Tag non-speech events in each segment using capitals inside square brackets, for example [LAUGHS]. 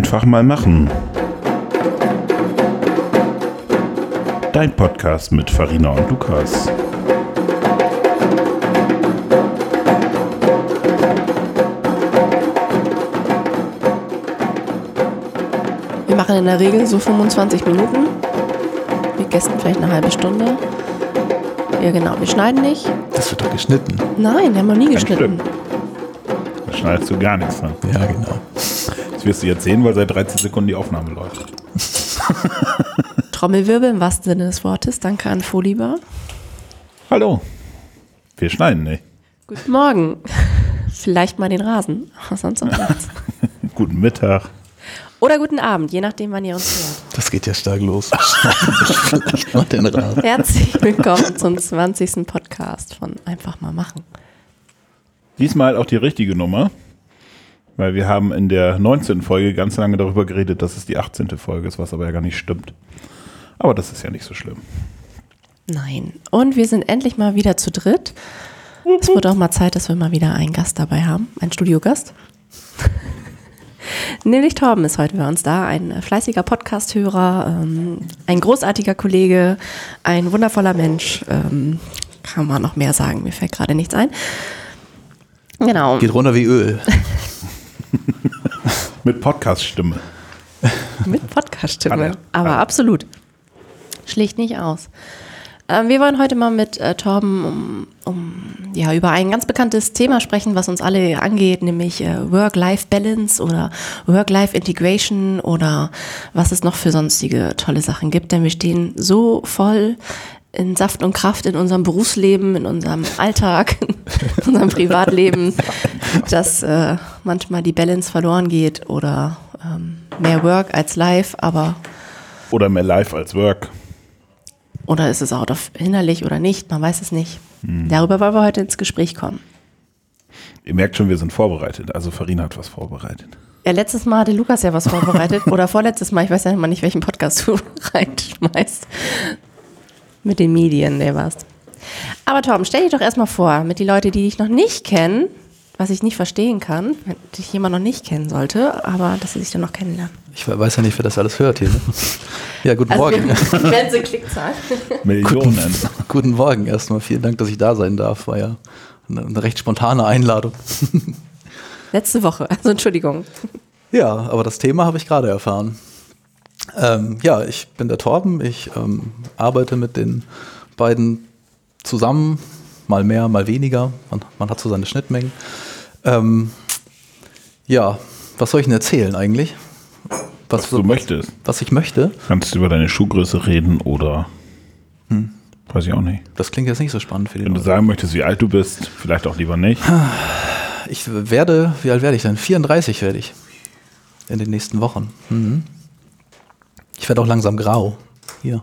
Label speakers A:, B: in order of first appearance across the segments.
A: Einfach mal machen. Dein Podcast mit Farina und Lukas.
B: Wir machen in der Regel so 25 Minuten. Mit Gästen vielleicht eine halbe Stunde. Ja, genau. Wir schneiden nicht.
C: Das wird doch geschnitten.
B: Nein, wir haben noch nie
A: Kein
B: geschnitten.
A: Da schneidest du gar nichts an.
C: Ja, genau.
A: Das wirst du jetzt sehen, weil seit 13 Sekunden die Aufnahme läuft. [LAUGHS]
B: Trommelwirbel im wahrsten Sinne des Wortes. Danke an Folibar.
A: Hallo. Wir schneiden nicht.
B: Guten Morgen. Vielleicht mal den Rasen. Sonst auch nichts. [LAUGHS]
A: Guten Mittag.
B: Oder guten Abend, je nachdem, wann ihr uns hört.
C: Das geht ja stark los. Vielleicht mal den Rasen.
B: Herzlich willkommen zum 20. Podcast von Einfach mal machen.
A: Diesmal auch die richtige Nummer, weil wir haben in der 19. Folge ganz lange darüber geredet, dass es die 18. Folge ist, was aber ja gar nicht stimmt. Aber das ist ja nicht so schlimm.
B: Nein. Und wir sind endlich mal wieder zu dritt. Es wird auch mal Zeit, dass wir mal wieder einen Gast dabei haben, einen Studiogast. [LAUGHS] Nämlich Torben ist heute bei uns da, ein fleißiger Podcast-Hörer, ähm, ein großartiger Kollege, ein wundervoller Mensch. Ähm, kann man noch mehr sagen, mir fällt gerade nichts ein. Genau.
C: Geht runter wie Öl. [LAUGHS] [LAUGHS]
A: Mit Podcast-Stimme.
B: Mit Podcast-Stimme. Aber absolut. Schlicht nicht aus. Ähm, wir wollen heute mal mit äh, Torben um, um, ja, über ein ganz bekanntes Thema sprechen, was uns alle angeht, nämlich äh, Work-Life-Balance oder Work-Life-Integration oder was es noch für sonstige tolle Sachen gibt. Denn wir stehen so voll in Saft und Kraft in unserem Berufsleben, in unserem Alltag, [LAUGHS] in unserem Privatleben, dass äh, manchmal die Balance verloren geht oder ähm, mehr Work als Life, aber
A: Oder mehr live als Work.
B: oder ist es out of innerlich oder nicht, man weiß es nicht. Darüber wollen wir heute ins Gespräch kommen.
A: Ihr merkt schon, wir sind vorbereitet. Also Farina hat was vorbereitet.
B: Ja, letztes Mal hatte Lukas ja was vorbereitet [LAUGHS] oder vorletztes Mal, ich weiß ja immer nicht, welchen Podcast du [LAUGHS] reinschmeißt. Mit den Medien, der warst. Aber Torben, stell dich doch erstmal vor, mit die Leute, die dich noch nicht kennen, was ich nicht verstehen kann, wenn dich jemand noch nicht kennen sollte, aber dass sie sich dann noch kennenlernen.
C: Ich weiß ja nicht, wer das alles hört hier. Ne? Ja, guten Morgen. [LAUGHS]
B: Wenn sie Klickzahl.
A: Millionen.
C: Guten Morgen erstmal. Vielen Dank, dass ich da sein darf. War ja eine, eine recht spontane Einladung.
B: Letzte Woche, also Entschuldigung.
C: Ja, aber das Thema habe ich gerade erfahren. Ähm, ja, ich bin der Torben. Ich ähm, arbeite mit den beiden zusammen, mal mehr, mal weniger. Man, man hat so seine Schnittmengen. Ähm, ja, was soll ich denn erzählen eigentlich?
A: Was du möchtest.
C: Was ich möchte?
A: Kannst du über deine Schuhgröße reden oder. Weiß ich auch nicht.
C: Das klingt jetzt nicht so spannend für die
A: Wenn du sagen möchtest, wie alt du bist, vielleicht auch lieber nicht.
C: Ich werde, wie alt werde ich denn? 34 werde ich. In den nächsten Wochen. Mhm. Ich werde auch langsam grau. Hier.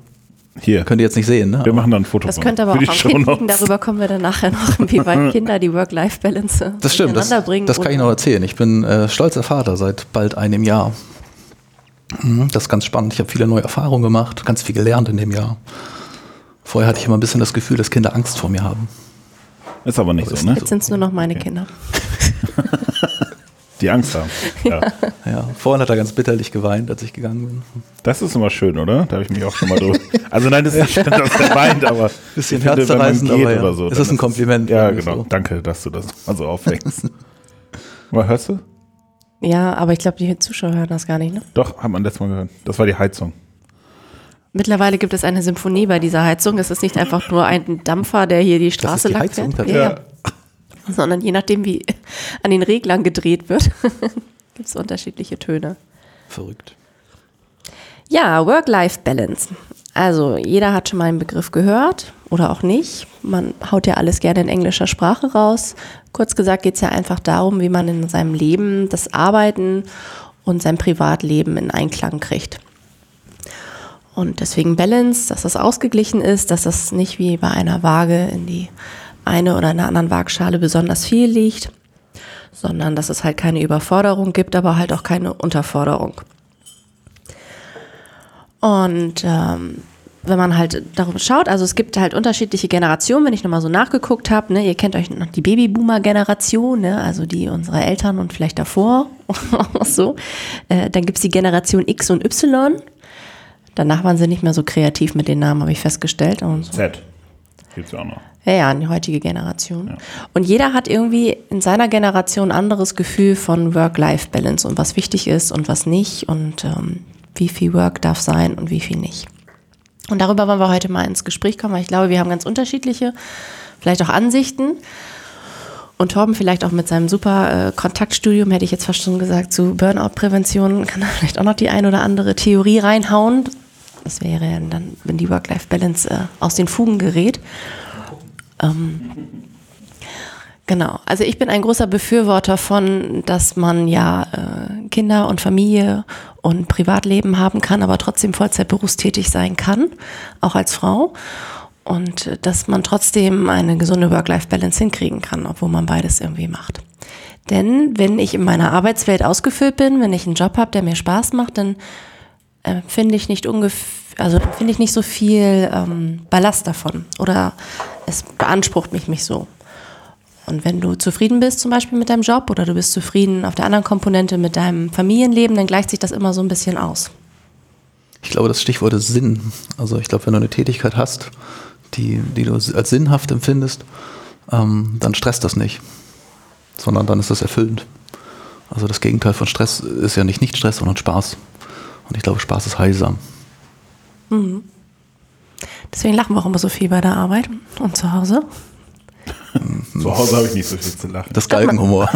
A: Hier.
C: Könnt ihr jetzt nicht sehen, ne?
A: Wir machen dann ein Foto
B: Das
A: von-
B: könnte aber auch am Kind liegen, darüber kommen wir dann nachher noch, wie weit [LAUGHS] Kinder die Work-Life-Balance
C: Das stimmt, das, das kann ich noch erzählen. Ich bin äh, stolzer Vater seit bald einem Jahr. Mhm, Das ist ganz spannend. Ich habe viele neue Erfahrungen gemacht, ganz viel gelernt in dem Jahr. Vorher hatte ich immer ein bisschen das Gefühl, dass Kinder Angst vor mir haben.
A: Ist aber nicht so, ne?
B: Jetzt sind es nur noch meine
A: Okay.
B: Kinder. [LAUGHS] [LAUGHS]
A: Die Angst haben. [LAUGHS] Ja.
C: Ja, vorhin hat er ganz bitterlich geweint, als ich gegangen bin.
A: Das ist immer schön, oder? Da habe ich mich auch schon mal drüber. [LAUGHS] Also nein, das ist nicht schön, dass er weint, aber
C: Bisschen herzzerreißend, aber ja.
A: oder so.
C: Es ist ein Kompliment,
A: Ja, genau.
C: so.
A: Danke, dass du das mal so aufwächst. mal hörst du?
B: Ja, aber ich glaube, die Zuschauer hören das gar nicht. Ne?
A: Doch, hat man letztes Mal gehört. Das war die Heizung.
B: Mittlerweile gibt es eine Symphonie bei dieser Heizung. Es ist nicht einfach nur ein Dampfer, der hier die Straße
C: die
B: lang
C: Heizung
B: fährt.
C: tatsächlich?
B: Ja, ja. Sondern je nachdem, wie an den Reglern gedreht wird, [LAUGHS] gibt es unterschiedliche Töne.
C: Verrückt.
B: Ja, Work-Life-Balance. Also jeder hat schon mal einen Begriff gehört oder auch nicht. Man haut ja alles gerne in englischer Sprache raus. Kurz gesagt geht es ja einfach darum, wie man in seinem Leben das Arbeiten und sein Privatleben in Einklang kriegt. Und deswegen Balance, dass das ausgeglichen ist, dass das nicht wie bei einer Waage in die eine oder in der anderen Waagschale besonders viel liegt, sondern dass es halt keine Überforderung gibt, aber halt auch keine Unterforderung. Und ähm, wenn man halt darüber schaut, also es gibt halt unterschiedliche Generationen, wenn ich nochmal so nachgeguckt habe, ne, ihr kennt euch noch die Babyboomer-Generation, ne, also die unsere Eltern und vielleicht davor, [LAUGHS] so. Äh, dann gibt's die Generation X und Y. Danach waren sie nicht mehr so kreativ mit den Namen, habe ich festgestellt. Und so.
A: Z. Gibt's auch noch.
B: Ja, ja, die heutige Generation. Und jeder hat irgendwie in seiner Generation ein anderes Gefühl von Work-Life-Balance und was wichtig ist und was nicht und ähm, wie viel Work darf sein und wie viel nicht. Und darüber wollen wir heute mal ins Gespräch kommen, weil ich glaube, wir haben ganz unterschiedliche, vielleicht auch Ansichten. Und Torben vielleicht auch mit seinem super äh, Kontaktstudium, hätte ich jetzt fast schon gesagt, zu Burnout-Prävention, kann er vielleicht auch noch die ein oder andere Theorie reinhauen. Das wäre ja dann, wenn die Work-Life-Balance äh, aus den Fugen gerät. Ähm, genau. Also ich bin ein großer Befürworter von, dass man ja äh, Kinder und Familie und Privatleben haben kann, aber trotzdem Vollzeit berufstätig sein kann, auch als Frau. Und äh, dass man trotzdem eine gesunde Work-Life-Balance hinkriegen kann, obwohl man beides irgendwie macht. Denn wenn ich in meiner Arbeitswelt ausgefüllt bin, wenn ich einen Job habe, der mir Spaß macht, dann äh, finde ich nicht ungefähr, also finde ich nicht so viel ähm, Ballast davon oder es beansprucht mich nicht so. Und wenn du zufrieden bist zum Beispiel mit deinem Job oder du bist zufrieden auf der anderen Komponente mit deinem Familienleben, dann gleicht sich das immer so ein bisschen aus.
C: Ich glaube, das Stichwort ist Sinn. Also ich glaube, wenn du eine Tätigkeit hast, die, die du als sinnhaft empfindest, ähm, dann stresst das nicht, sondern dann ist das erfüllend. Also das Gegenteil von Stress ist ja nicht Nicht-Stress, sondern Spaß. Und ich glaube, Spaß ist heilsam.
B: Mhm. Deswegen lachen wir auch immer so viel bei der Arbeit und zu Hause. [LAUGHS]
A: Zu Hause habe ich nicht so viel zu lachen.
C: Das Galgenhumor.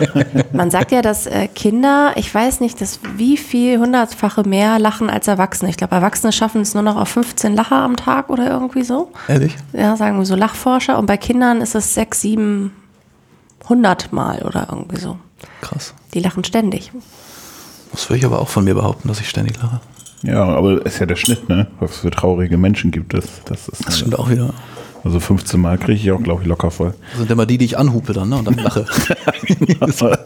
C: [LAUGHS]
B: Man sagt ja, dass äh, Kinder, ich weiß nicht, dass wie viel hundertfache mehr lachen als Erwachsene. Ich glaube, Erwachsene schaffen es nur noch auf 15 Lacher am Tag oder irgendwie so.
C: Ehrlich?
B: Ja, sagen wir so Lachforscher. Und bei Kindern ist es sechs, sieben, hundert Mal oder irgendwie so.
C: Krass.
B: Die lachen ständig.
C: Das würde ich aber auch von mir behaupten, dass ich ständig lache.
A: Ja, aber ist ja der Schnitt, ne? Was für traurige Menschen gibt es. Das ist
C: Das stimmt auch wieder.
A: Also 15 Mal kriege ich auch, glaube ich, locker voll.
C: Das sind immer die, die ich anhupe dann, ne? Und dann lache. [LAUGHS]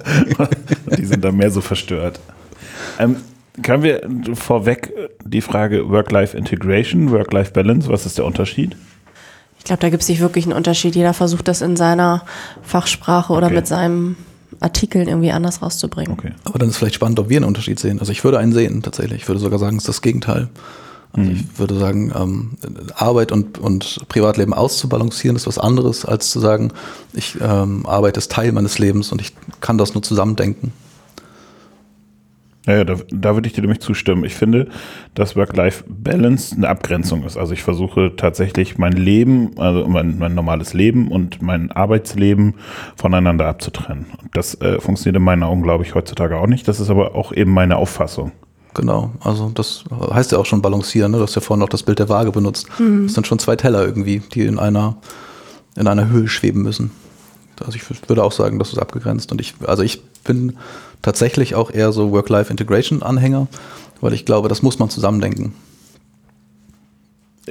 A: die sind da mehr so verstört. Ähm, können wir vorweg die Frage Work-Life-Integration, Work-Life-Balance, was ist der Unterschied?
B: Ich glaube, da gibt es nicht wirklich einen Unterschied. Jeder versucht das in seiner Fachsprache oder
A: Okay.
B: mit seinen Artikeln irgendwie anders rauszubringen.
A: Okay.
C: Aber dann ist vielleicht spannend, ob wir einen Unterschied sehen. Also ich würde einen sehen, tatsächlich. Ich würde sogar sagen, es ist das Gegenteil. Also ich würde sagen, ähm, Arbeit und, und Privatleben auszubalancieren ist was anderes, als zu sagen, ich ähm, Arbeit ist Teil meines Lebens und ich kann das nur zusammendenken.
A: Ja, ja da, da würde ich dir nämlich zustimmen. Ich finde, dass Work-Life-Balance eine Abgrenzung ist. Also ich versuche tatsächlich mein Leben, also mein, mein normales Leben und mein Arbeitsleben voneinander abzutrennen. Das äh, funktioniert in meinen Augen, glaube ich, heutzutage auch nicht. Das ist aber auch eben meine Auffassung.
C: Genau, also das heißt ja auch schon balancieren, ne? du hast ja vorhin auch das Bild der Waage benutzt. Das sind schon zwei Teller irgendwie, die in einer, in einer Höhe schweben müssen. Also ich würde auch sagen, das ist abgegrenzt. Und ich, also ich bin tatsächlich auch eher so Work-Life-Integration-Anhänger, weil ich glaube, das muss man zusammendenken.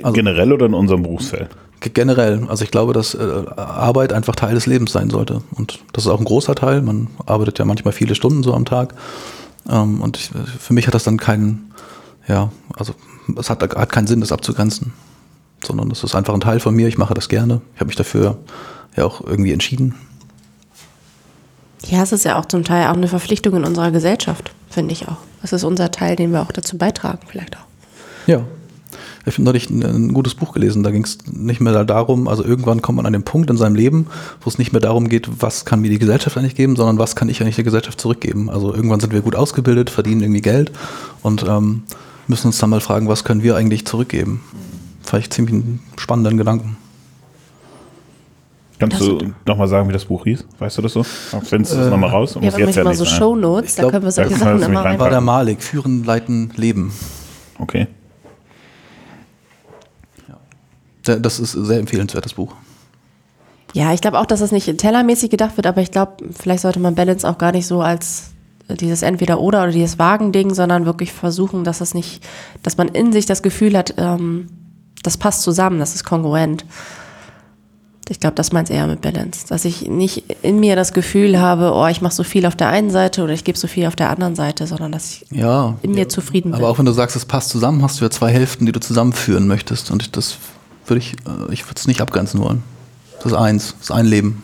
C: Also-
A: Generell oder in unserem Berufsfeld?
C: Generell, also ich glaube, dass äh, Arbeit einfach Teil des Lebens sein sollte. Und das ist auch ein großer Teil. Man arbeitet ja manchmal viele Stunden so am Tag. Ähm, und ich, für mich hat das dann keinen, ja, also es hat, hat keinen Sinn, das abzugrenzen. Sondern das ist einfach ein Teil von mir. Ich mache das gerne. Ich habe mich dafür ja auch irgendwie entschieden.
B: Ja, es ist ja auch zum Teil auch eine Verpflichtung in unserer Gesellschaft, finde ich auch. Es ist unser Teil, den wir auch dazu beitragen, vielleicht auch.
C: Ja. Ich habe neulich ein, ein gutes Buch gelesen, da ging es nicht mehr darum, also irgendwann kommt man an den Punkt in seinem Leben, wo es nicht mehr darum geht, was kann mir die Gesellschaft eigentlich geben, sondern was kann ich eigentlich der Gesellschaft zurückgeben. Also irgendwann sind wir gut ausgebildet, verdienen irgendwie Geld und ähm, müssen uns dann mal fragen, was können wir eigentlich zurückgeben. Ich ziemlich einen spannenden Gedanken.
A: Kannst
B: Das
A: du nochmal sagen, wie das Buch hieß? Weißt du das so? Findest du das nochmal raus?
B: Wir haben manchmal so
A: nicht sein.
B: Shownotes,
C: Ich
B: da können wir
A: da
B: solche
A: wir
B: Sachen
A: das
B: immer
A: rein-
C: War der. Malik, Führen, Leiten, Leben.
A: Okay.
C: Der- Das ist ein sehr empfehlenswertes Buch.
B: Ja, ich glaube auch, dass das nicht tellermäßig gedacht wird, aber ich glaube, vielleicht sollte man Balance auch gar nicht so als dieses Entweder-Oder oder dieses Wagending, sondern wirklich versuchen, dass das nicht, dass man in sich das Gefühl hat, ähm, das passt zusammen, das ist kongruent. Ich glaube, das meint eher mit Balance. Dass ich nicht in mir das Gefühl habe, oh, ich mache so viel auf der einen Seite oder ich gebe so viel auf der anderen Seite, sondern dass ich
C: Ja.
B: in mir zufrieden bin.
C: Aber auch wenn du sagst, es passt zusammen, hast du ja zwei Hälften, die du zusammenführen möchtest. Und das würde ich, äh, ich würde es nicht abgrenzen wollen. Das ist eins, das ist ein Leben.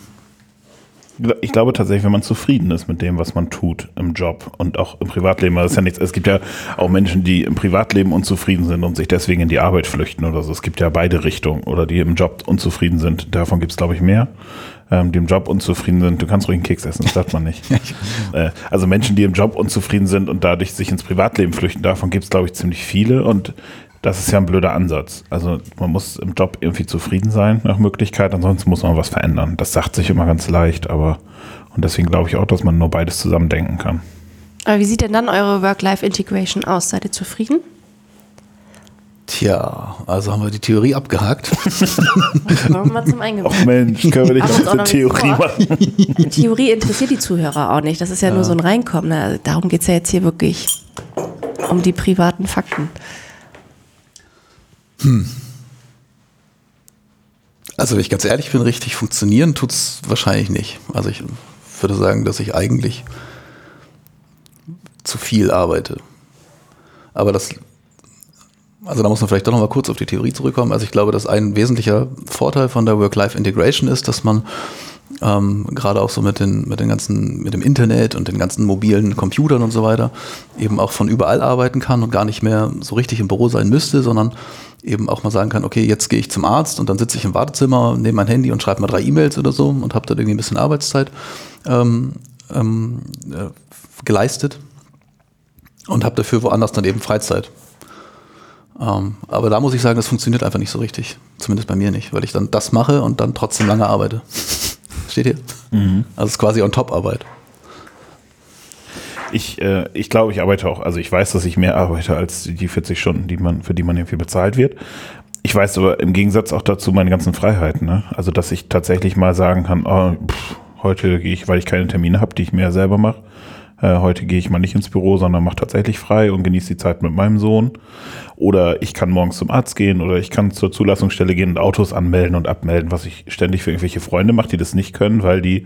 A: Ich glaube tatsächlich, wenn man zufrieden ist mit dem, was man tut im Job und auch im Privatleben, das ist ja nichts, es gibt ja auch Menschen, die im Privatleben unzufrieden sind und sich deswegen in die Arbeit flüchten oder so. Es gibt ja beide Richtungen oder die im Job unzufrieden sind. Davon gibt es, glaube ich, mehr. Ähm, die im Job unzufrieden sind, du kannst ruhig einen Keks essen, das sagt man nicht. [LAUGHS] äh, also Menschen, die im Job unzufrieden sind und dadurch sich ins Privatleben flüchten, davon gibt es, glaube ich, ziemlich viele und das ist ja ein blöder Ansatz. Also man muss im Job irgendwie zufrieden sein nach Möglichkeit, ansonsten muss man was verändern. Das sagt sich immer ganz leicht, aber und deswegen glaube ich auch, dass man nur beides zusammen denken kann.
B: Aber wie sieht denn dann eure Work-Life-Integration aus? Seid ihr zufrieden?
C: Tja, also haben wir die Theorie abgehakt. [LAUGHS]
B: Wollen wir mal zum Eingewöhnen.
A: Ach Mensch, können wir nicht eine
B: nicht
A: Theorie machen?
B: Die Theorie interessiert die Zuhörer auch nicht. Das ist ja, nur so ein Reinkommen. Darum geht es ja jetzt hier wirklich um die privaten Fakten.
C: Also wenn ich ganz ehrlich bin, richtig funktionieren tut es wahrscheinlich nicht. Also ich würde sagen, dass ich eigentlich zu viel arbeite. Aber das, also da muss man vielleicht doch noch mal kurz auf die Theorie zurückkommen. Also ich glaube, dass ein wesentlicher Vorteil von der Work-Life-Integration ist, dass man ähm, gerade auch so mit den, mit den ganzen, mit dem Internet und den ganzen mobilen Computern und so weiter, eben auch von überall arbeiten kann und gar nicht mehr so richtig im Büro sein müsste, sondern eben auch mal sagen kann, okay, jetzt gehe ich zum Arzt und dann sitze ich im Wartezimmer, nehme mein Handy und schreibe mal drei E-Mails oder so und habe dann irgendwie ein bisschen Arbeitszeit ähm, ähm, äh, geleistet und habe dafür woanders dann eben Freizeit. Ähm, aber da muss ich sagen, das funktioniert einfach nicht so richtig. Zumindest bei mir nicht, weil ich dann das mache und dann trotzdem lange arbeite. Steht hier? Also es ist quasi on top Arbeit.
A: Ich, äh, ich glaube, ich arbeite auch, also ich weiß, dass ich mehr arbeite als die 40 Stunden, die man, für die man irgendwie bezahlt wird. Ich weiß aber im Gegensatz auch dazu meine ganzen Freiheiten. Ne? Also, dass ich tatsächlich mal sagen kann, oh, pff, heute gehe ich, weil ich keine Termine habe, die ich mir selber mache, äh, heute gehe ich mal nicht ins Büro, sondern mache tatsächlich frei und genieße die Zeit mit meinem Sohn. Oder ich kann morgens zum Arzt gehen oder ich kann zur Zulassungsstelle gehen und Autos anmelden und abmelden, was ich ständig für irgendwelche Freunde mache, die das nicht können, weil die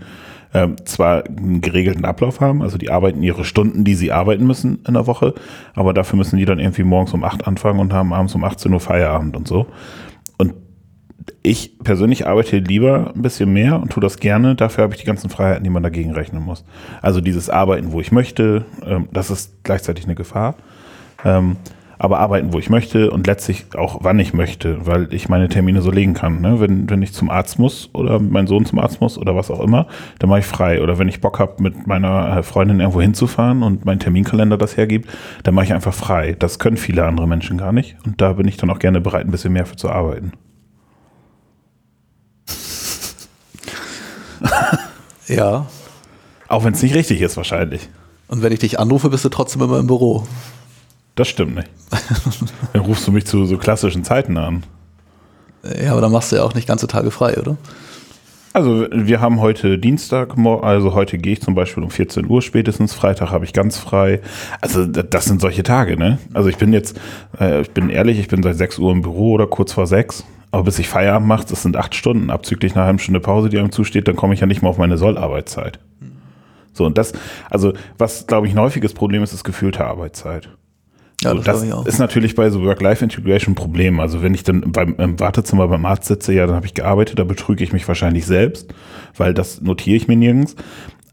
A: ähm, zwar einen geregelten Ablauf haben, also die arbeiten ihre Stunden, die sie arbeiten müssen in der Woche, aber dafür müssen die dann irgendwie morgens um 8 anfangen und haben abends um 18 Uhr Feierabend und so. Ich persönlich arbeite lieber ein bisschen mehr und tue das gerne. Dafür habe ich die ganzen Freiheiten, die man dagegen rechnen muss. Also dieses Arbeiten, wo ich möchte, ähm, das ist gleichzeitig eine Gefahr. Ähm, aber arbeiten, wo ich möchte und letztlich auch, wann ich möchte, weil ich meine Termine so legen kann. Ne? Wenn, wenn ich zum Arzt muss oder mein Sohn zum Arzt muss oder was auch immer, dann mache ich frei. Oder wenn ich Bock habe, mit meiner äh, Freundin irgendwo hinzufahren und mein Terminkalender das hergibt, dann mache ich einfach frei. Das können viele andere Menschen gar nicht. Und da bin ich dann auch gerne bereit, ein bisschen mehr für zu arbeiten.
C: Ja.
A: Auch wenn es nicht richtig ist, wahrscheinlich.
C: Und wenn ich dich anrufe, bist du trotzdem immer im Büro.
A: Das stimmt nicht. [LAUGHS] Dann rufst du mich zu so klassischen Zeiten an.
C: Ja, aber dann machst du ja auch nicht ganze Tage frei, oder?
A: Also wir haben heute Dienstag, also heute gehe ich zum Beispiel um 14 Uhr spätestens, Freitag habe ich ganz frei. Also das sind solche Tage, ne? Also ich bin jetzt, äh, ich bin ehrlich, ich bin seit 6 Uhr im Büro oder kurz vor 6. Aber bis ich Feierabend mache, das sind acht Stunden, abzüglich einer halben Stunde Pause, die einem zusteht, dann komme ich ja nicht mal auf meine Sollarbeitszeit. So, und das, also was, glaube ich, ein häufiges Problem ist, ist gefühlte Arbeitszeit.
C: Ja,
A: So, das ist natürlich bei so Work-Life-Integration ein Problem. Also wenn ich dann beim, im Wartezimmer beim Arzt sitze, ja, dann habe ich gearbeitet, da betrüge ich mich wahrscheinlich selbst, weil das notiere ich mir nirgends.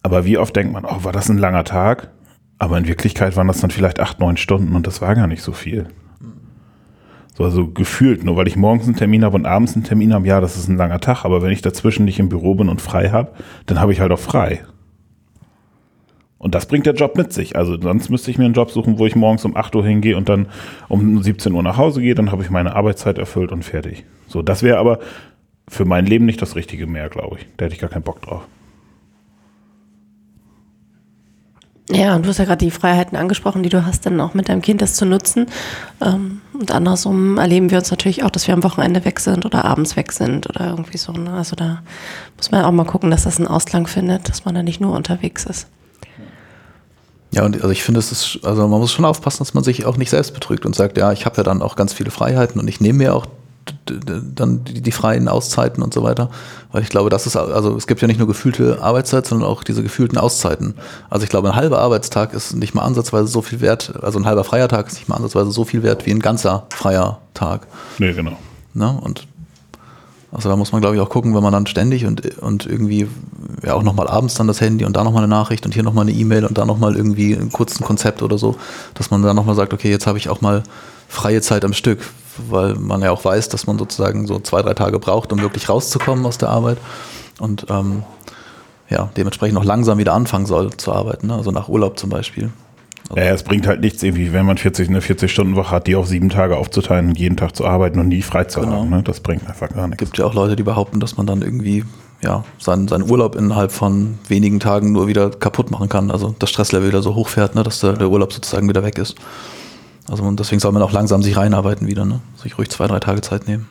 A: Aber wie oft denkt man, oh, war das ein langer Tag? Aber in Wirklichkeit waren das dann vielleicht acht, neun Stunden und das war gar nicht so viel. So, also gefühlt, nur weil ich morgens einen Termin habe und abends einen Termin habe, ja, das ist ein langer Tag, aber wenn ich dazwischen nicht im Büro bin und frei habe, dann habe ich halt auch frei. Und das bringt der Job mit sich. Also sonst müsste ich mir einen Job suchen, wo ich morgens um 8 Uhr hingehe und dann um 17 Uhr nach Hause gehe, dann habe ich meine Arbeitszeit erfüllt und fertig. So, das wäre aber für mein Leben nicht das Richtige mehr, glaube ich. Da hätte ich gar keinen Bock drauf.
B: Ja, und du hast ja gerade die Freiheiten angesprochen, die du hast, dann auch mit deinem Kind das zu nutzen. Ähm, Und andersrum erleben wir uns natürlich auch, dass wir am Wochenende weg sind oder abends weg sind oder irgendwie so. Ne? Also da muss man auch mal gucken, dass das einen Ausklang findet, dass man da nicht nur unterwegs ist.
C: Ja, und also ich finde, es ist, also man muss schon aufpassen, dass man sich auch nicht selbst betrügt und sagt, ja, ich habe ja dann auch ganz viele Freiheiten und ich nehme mir auch dann die, die freien Auszeiten und so weiter. Weil ich glaube, das ist, also es gibt ja nicht nur gefühlte Arbeitszeit, sondern auch diese gefühlten Auszeiten. Also ich glaube, ein halber Arbeitstag ist nicht mal ansatzweise so viel wert, also ein halber freier Tag ist nicht mal ansatzweise so viel wert wie ein ganzer freier Tag.
A: Nee, genau.
C: Ne? Und also da muss man, glaube ich, auch gucken, wenn man dann ständig und, und irgendwie ja auch nochmal abends dann das Handy und da nochmal eine Nachricht und hier nochmal eine E-Mail und da nochmal irgendwie ein kurzes Konzept oder so, dass man dann nochmal sagt, okay, jetzt habe ich auch mal freie Zeit am Stück, weil man ja auch weiß, dass man sozusagen so zwei, drei Tage braucht, um wirklich rauszukommen aus der Arbeit und ähm, ja, dementsprechend auch langsam wieder anfangen soll zu arbeiten, ne? also nach Urlaub zum Beispiel.
A: Ja, es bringt halt nichts, irgendwie, wenn man 40, eine 40-Stunden-Woche hat, die auf sieben Tage aufzuteilen und jeden Tag zu arbeiten und nie frei zu
C: Genau.
A: haben. Ne? Das bringt einfach gar nichts.
C: gibt ja auch Leute, die behaupten, dass man dann irgendwie ja, seinen, seinen Urlaub innerhalb von wenigen Tagen nur wieder kaputt machen kann. Also das Stresslevel wieder so hochfährt, ne, dass der, der Urlaub sozusagen wieder weg ist. Also und deswegen soll man auch langsam sich reinarbeiten wieder, ne? Sich ruhig zwei, drei Tage Zeit nehmen.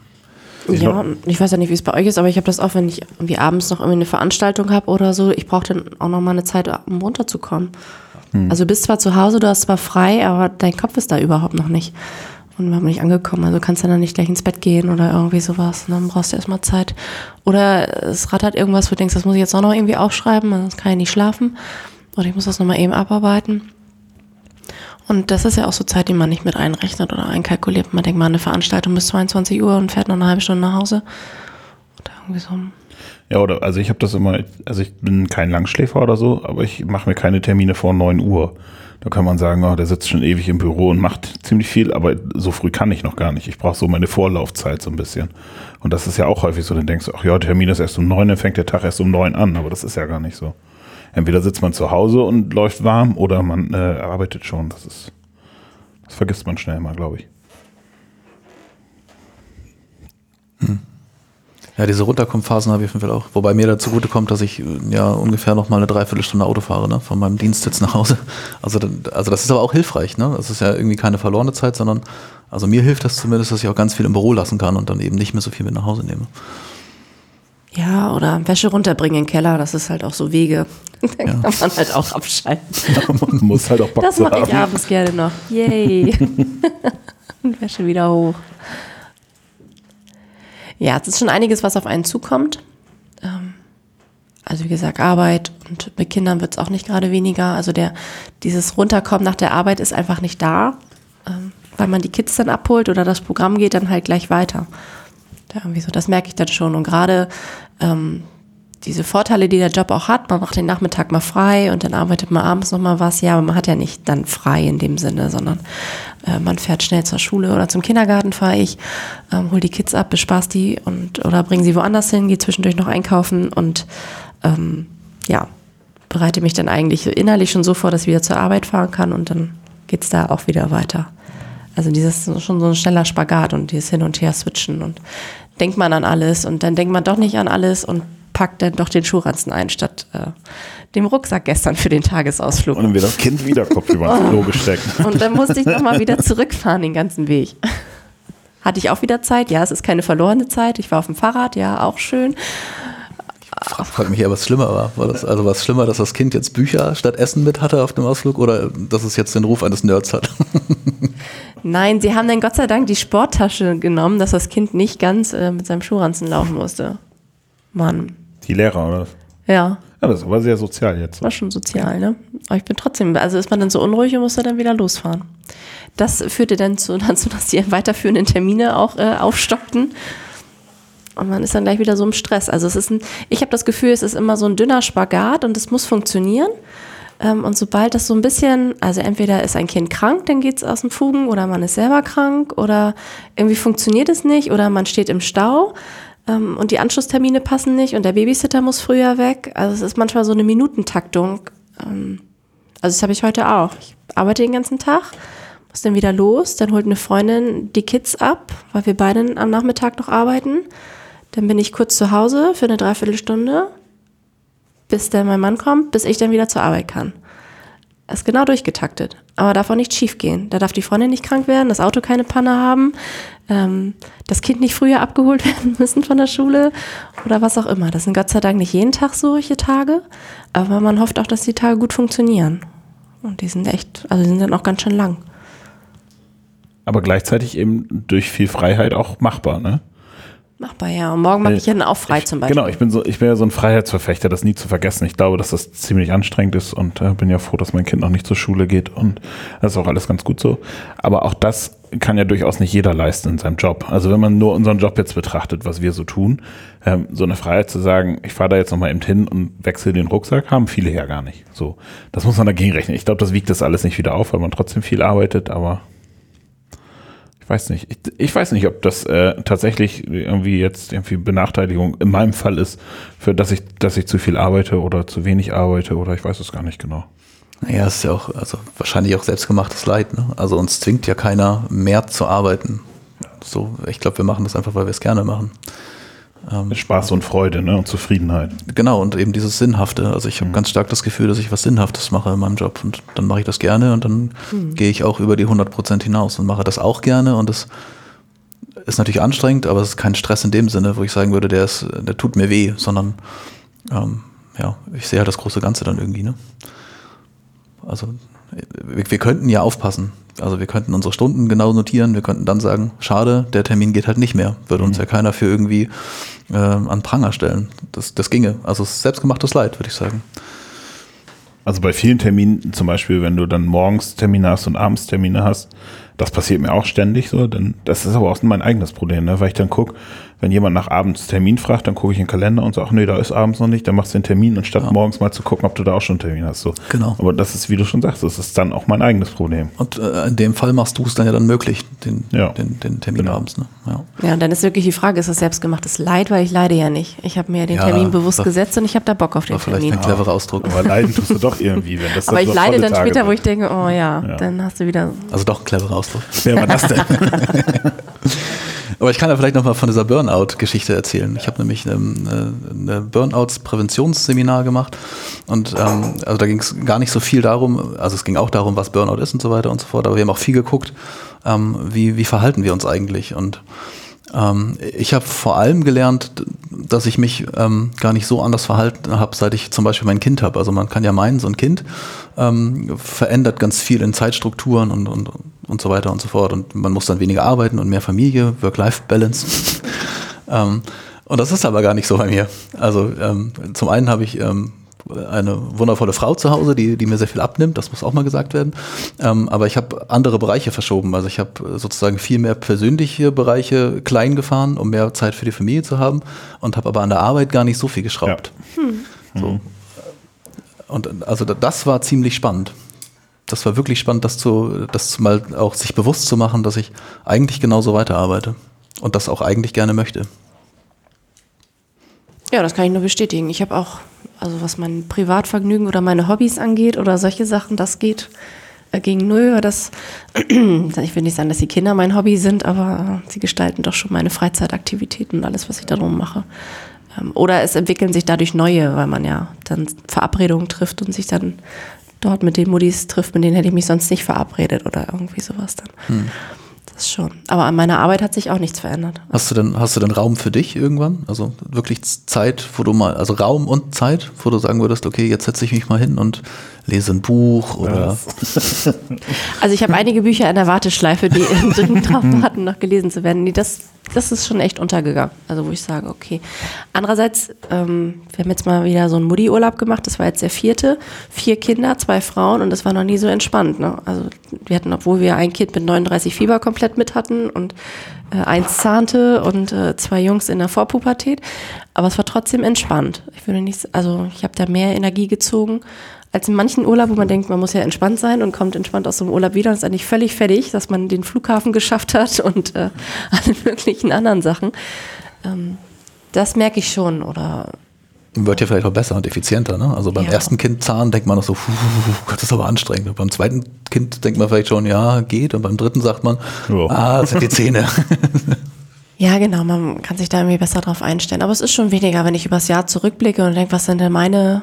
A: Ich
B: Ja, ich weiß ja nicht, wie es bei euch ist, aber ich habe das auch, wenn ich irgendwie abends noch irgendwie eine Veranstaltung habe oder so, ich brauche dann auch noch mal eine Zeit, um runterzukommen. Also du bist zwar zu Hause, du hast zwar frei, aber dein Kopf ist da überhaupt noch nicht. Und wir haben nicht angekommen, also kannst du dann nicht gleich ins Bett gehen oder irgendwie sowas. Und dann brauchst du erstmal Zeit. Oder es rattert irgendwas, wo du denkst, das muss ich jetzt auch noch irgendwie aufschreiben, sonst kann ich nicht schlafen. Oder ich muss das nochmal eben abarbeiten. Und das ist ja auch so Zeit, die man nicht mit einrechnet oder einkalkuliert. Man denkt mal, eine Veranstaltung bis 22 Uhr und fährt noch eine halbe Stunde nach Hause. Oder irgendwie so.
A: Ja, oder also ich habe das immer, also ich bin kein Langschläfer oder so, aber ich mache mir keine Termine vor 9 Uhr. Da kann man sagen, oh, der sitzt schon ewig im Büro und macht ziemlich viel, aber so früh kann ich noch gar nicht. Ich brauche so meine Vorlaufzeit so ein bisschen. Und das ist ja auch häufig so, dann denkst du, ach ja, Termin ist erst um 9, dann fängt der Tag erst um 9 an, aber das ist ja gar nicht so. Entweder sitzt man zu Hause und läuft warm oder man äh, arbeitet schon. Das ist, das vergisst man schnell mal, glaube ich.
C: Ja, diese Runterkommenphasen habe ich auf jeden Fall auch. Wobei mir dazu zugute kommt, dass ich äh, ja ungefähr noch mal eine Dreiviertelstunde Auto fahre, ne, von meinem Dienstsitz nach Hause. [LAUGHS] Also, also das ist aber auch hilfreich, ne? Das ist ja irgendwie keine verlorene Zeit, sondern also mir hilft das zumindest, dass ich auch ganz viel im Büro lassen kann und dann eben nicht mehr so viel mit nach Hause nehme.
B: Ja, oder Wäsche runterbringen in den Keller, das ist halt auch so Wege. [LAUGHS] Da kann man halt auch abschalten.
A: man muss halt auch Bock
B: Das mache ich abends gerne noch. Yay. [LAUGHS] Und Wäsche wieder hoch. Ja, es ist schon einiges, was auf einen zukommt. Ähm, Also wie gesagt, Arbeit und mit Kindern wird es auch nicht gerade weniger. Also der, dieses Runterkommen nach der Arbeit ist einfach nicht da, ähm, weil man die Kids dann abholt oder das Programm geht dann halt gleich weiter. Ja, irgendwie so, das merke ich dann schon. Und gerade ähm, diese Vorteile, die der Job auch hat, man macht den Nachmittag mal frei und dann arbeitet man abends noch mal was. Ja, aber man hat ja nicht dann frei in dem Sinne, sondern äh, man fährt schnell zur Schule oder zum Kindergarten fahre ich, ähm, hol die Kids ab, bespaß die und oder bringe sie woanders hin, gehe zwischendurch noch einkaufen und ähm, ja, bereite mich dann eigentlich innerlich schon so vor, dass ich wieder zur Arbeit fahren kann und dann geht's da auch wieder weiter. Also dieses schon so ein schneller Spagat und dieses Hin und Her switchen und denkt man an alles und dann denkt man doch nicht an alles und packt dann doch den Schuhranzen ein, statt äh, dem Rucksack gestern für den Tagesausflug.
A: Und dann wird das Kind wieder Kopf über das Klo gesteckt.
B: Und dann musste ich nochmal wieder zurückfahren den ganzen Weg. Hatte ich auch wieder Zeit? Ja, es ist keine verlorene Zeit. Ich war auf dem Fahrrad, ja, auch schön.
C: Frage mich eher, was schlimmer war. war das, also was schlimmer, dass das Kind jetzt Bücher statt Essen mit hatte auf dem Ausflug oder dass es jetzt den Ruf eines Nerds hat? [LAUGHS]
B: Nein, sie haben dann Gott sei Dank die Sporttasche genommen, dass das Kind nicht ganz äh, mit seinem Schuhranzen laufen musste. Mann,
A: Die Lehrer, oder?
B: ja,
A: Ja, das war sehr sozial jetzt.
B: war schon sozial, ne? Aber ich bin trotzdem, also ist man dann so unruhig und musste dann wieder losfahren. Das führte dann zu, [LAUGHS] dazu, dass die weiterführenden Termine auch äh, aufstockten. Und man ist dann gleich wieder so im Stress. Also es ist ein, ich habe das Gefühl, es ist immer so ein dünner Spagat und es muss funktionieren. Ähm, und sobald das so ein bisschen, also entweder ist ein Kind krank, dann geht es aus dem Fugen, oder man ist selber krank, oder irgendwie funktioniert es nicht, oder man steht im Stau ähm, und die Anschlusstermine passen nicht und der Babysitter muss früher weg. Also es ist manchmal so eine Minutentaktung. Ähm, also das habe ich heute auch. Ich arbeite den ganzen Tag, muss dann wieder los, dann holt eine Freundin die Kids ab, weil wir beide am Nachmittag noch arbeiten. Dann bin ich kurz zu Hause für eine Dreiviertelstunde, bis dann mein Mann kommt, bis ich dann wieder zur Arbeit kann. Das ist genau durchgetaktet. Aber darf auch nicht schief gehen. Da darf die Freundin nicht krank werden, das Auto keine Panne haben, ähm, das Kind nicht früher abgeholt [LAUGHS] werden müssen von der Schule oder was auch immer. Das sind Gott sei Dank nicht jeden Tag solche Tage, aber man hofft auch, dass die Tage gut funktionieren. Und die sind echt, also die sind dann auch ganz schön lang.
A: Aber gleichzeitig eben durch viel Freiheit auch machbar, ne?
B: Machbar, ja. Und morgen mache ich ja auch frei
A: ich,
B: zum Beispiel.
A: Genau, ich bin so, ich bin ja so ein Freiheitsverfechter, das nie zu vergessen. Ich glaube, dass das ziemlich anstrengend ist und äh, bin ja froh, dass mein Kind noch nicht zur Schule geht und das ist auch alles ganz gut so. Aber auch das kann ja durchaus nicht jeder leisten in seinem Job. Also wenn man nur unseren Job jetzt betrachtet, was wir so tun, ähm, so eine Freiheit zu sagen, ich fahre da jetzt nochmal eben hin und wechsle den Rucksack, haben viele ja gar nicht. So, das muss man dagegen rechnen. Ich glaube, das wiegt das alles nicht wieder auf, weil man trotzdem viel arbeitet, aber ich weiß nicht. Ich, ich weiß nicht, ob das äh, tatsächlich irgendwie jetzt irgendwie Benachteiligung in meinem Fall ist, für dass ich, dass ich zu viel arbeite oder zu wenig arbeite oder ich weiß es gar nicht genau.
C: Naja, ist ja auch, also wahrscheinlich auch selbstgemachtes Leid. Ne? Also uns zwingt ja keiner mehr zu arbeiten. So, ich glaube, wir machen das einfach, weil wir es gerne machen.
A: Ähm, Spaß und Freude ne? und Zufriedenheit.
C: Genau, und eben dieses Sinnhafte. Also ich habe mhm. ganz stark das Gefühl, dass ich was Sinnhaftes mache in meinem Job. Und dann mache ich das gerne und dann mhm. gehe ich auch über die 100 Prozent hinaus und mache das auch gerne. Und das ist natürlich anstrengend, aber es ist kein Stress in dem Sinne, wo ich sagen würde, der, ist, der tut mir weh, sondern ähm, ja, ich sehe halt das große Ganze dann irgendwie. Ne? Also wir, wir könnten ja aufpassen. Also wir könnten unsere Stunden genau notieren, wir könnten dann sagen, schade, der Termin geht halt nicht mehr. Würde uns mhm. ja keiner für irgendwie äh, an Pranger stellen. Das, das ginge. Also selbstgemachtes Leid, würde ich sagen.
A: Also bei vielen Terminen, zum Beispiel, wenn du dann morgens Termine hast und abends Termine hast, das passiert mir auch ständig so, denn das ist aber auch mein eigenes Problem, ne? weil ich dann gucke, wenn jemand nach abends Termin fragt, dann gucke ich in den Kalender und sage, nee, da ist abends noch nicht, dann machst du den Termin und statt ja. morgens mal zu gucken, ob du da auch schon einen Termin hast. So.
C: Genau.
A: Aber das ist, wie du schon sagst, das ist dann auch mein eigenes Problem.
C: Und äh, in dem Fall machst du es dann ja dann möglich, den, ja. den, den Termin genau. abends. Ne?
B: Ja. ja, und dann ist wirklich die Frage, ist das selbstgemachtes Leid, weil ich leide ja nicht. Ich habe mir den ja, Termin bewusst gesetzt und ich habe da Bock auf den
C: vielleicht
B: Termin.
C: Vielleicht ein cleverer Ausdruck.
A: Aber leiden tust du doch irgendwie. Wenn das
B: Aber ich leide dann
A: Tage
B: später, wird. wo ich denke, oh ja, dann hast du wieder...
C: Also doch ein cleverer Ausdruck.
A: Wer war das denn? [LAUGHS]
C: Aber ich kann ja vielleicht noch mal von dieser Burnout-Geschichte erzählen. Ich habe nämlich eine, eine Burnouts-Präventionsseminar gemacht und ähm, also da ging es gar nicht so viel darum, also es ging auch darum, was Burnout ist und so weiter und so fort, aber wir haben auch viel geguckt, ähm, wie, wie verhalten wir uns eigentlich und ähm, ich habe vor allem gelernt, dass ich mich ähm, gar nicht so anders verhalten habe, seit ich zum Beispiel mein Kind habe. Also man kann ja meinen, so ein Kind ähm, verändert ganz viel in Zeitstrukturen und, und, und so weiter und so fort. Und man muss dann weniger arbeiten und mehr Familie, Work-Life-Balance. [LAUGHS] ähm, und das ist aber gar nicht so bei mir. Also ähm, zum einen habe ich ähm, eine wundervolle Frau zu Hause, die, die mir sehr viel abnimmt, das muss auch mal gesagt werden. Ähm, aber ich habe andere Bereiche verschoben. Also ich habe sozusagen viel mehr persönliche Bereiche klein gefahren, um mehr Zeit für die Familie zu haben und habe aber an der Arbeit gar nicht so viel geschraubt. Ja. Hm. So. Mhm. Und also das war ziemlich spannend. Das war wirklich spannend, das zu, das mal auch sich bewusst zu machen, dass ich eigentlich genauso weiterarbeite und das auch eigentlich gerne möchte.
B: Ja, das kann ich nur bestätigen. Ich habe auch also was mein Privatvergnügen oder meine Hobbys angeht oder solche Sachen, das geht äh, gegen null. Das, [CLEARS THROAT] ich will nicht sagen, dass die Kinder mein Hobby sind, aber sie gestalten doch schon meine Freizeitaktivitäten und alles, was ich darum mache. Ähm, oder es entwickeln sich dadurch neue, weil man ja dann Verabredungen trifft und sich dann dort mit den Muddis trifft, mit denen hätte ich mich sonst nicht verabredet oder irgendwie sowas dann. Hm. Das schon. Aber an meiner Arbeit hat sich auch nichts verändert.
C: Hast du denn, hast du denn Raum für dich irgendwann? Also wirklich Zeit, wo du mal, also Raum und Zeit, wo du sagen würdest, okay, jetzt setze ich mich mal hin und lese ein Buch oder. [LAUGHS]
B: Also ich habe einige Bücher in der Warteschleife, die dringend drauf [LAUGHS] warten, noch gelesen zu werden. Das, das ist schon echt untergegangen. Also wo ich sage, okay. Andererseits, ähm, wir haben jetzt mal wieder so einen Mutti-Urlaub gemacht. Das war jetzt der vierte. Vier Kinder, zwei Frauen und das war noch nie so entspannt. Ne? Also wir hatten, obwohl wir ein Kind mit 39 Fieber komplett mit hatten und äh, eins zahnte und äh, zwei Jungs in der Vorpubertät. Aber es war trotzdem entspannt. Ich würde nicht, also ich habe da mehr Energie gezogen als in manchen Urlaub, wo man denkt, man muss ja entspannt sein und kommt entspannt aus dem Urlaub wieder und ist eigentlich völlig fertig, dass man den Flughafen geschafft hat und äh, [LAUGHS] alle möglichen anderen Sachen. Ähm, das merke ich schon. Oder
C: wird ja vielleicht auch besser und effizienter. Ne? Also beim ja. ersten Kind Zahn denkt man noch so, Gott, das ist aber anstrengend. Und beim zweiten Kind denkt man vielleicht schon, ja, geht. Und beim dritten sagt man, oh. ah, das sind die Zähne. [LAUGHS]
B: Ja, genau, man kann sich da irgendwie besser drauf einstellen. Aber es ist schon weniger, wenn ich übers Jahr zurückblicke und denke, was sind denn meine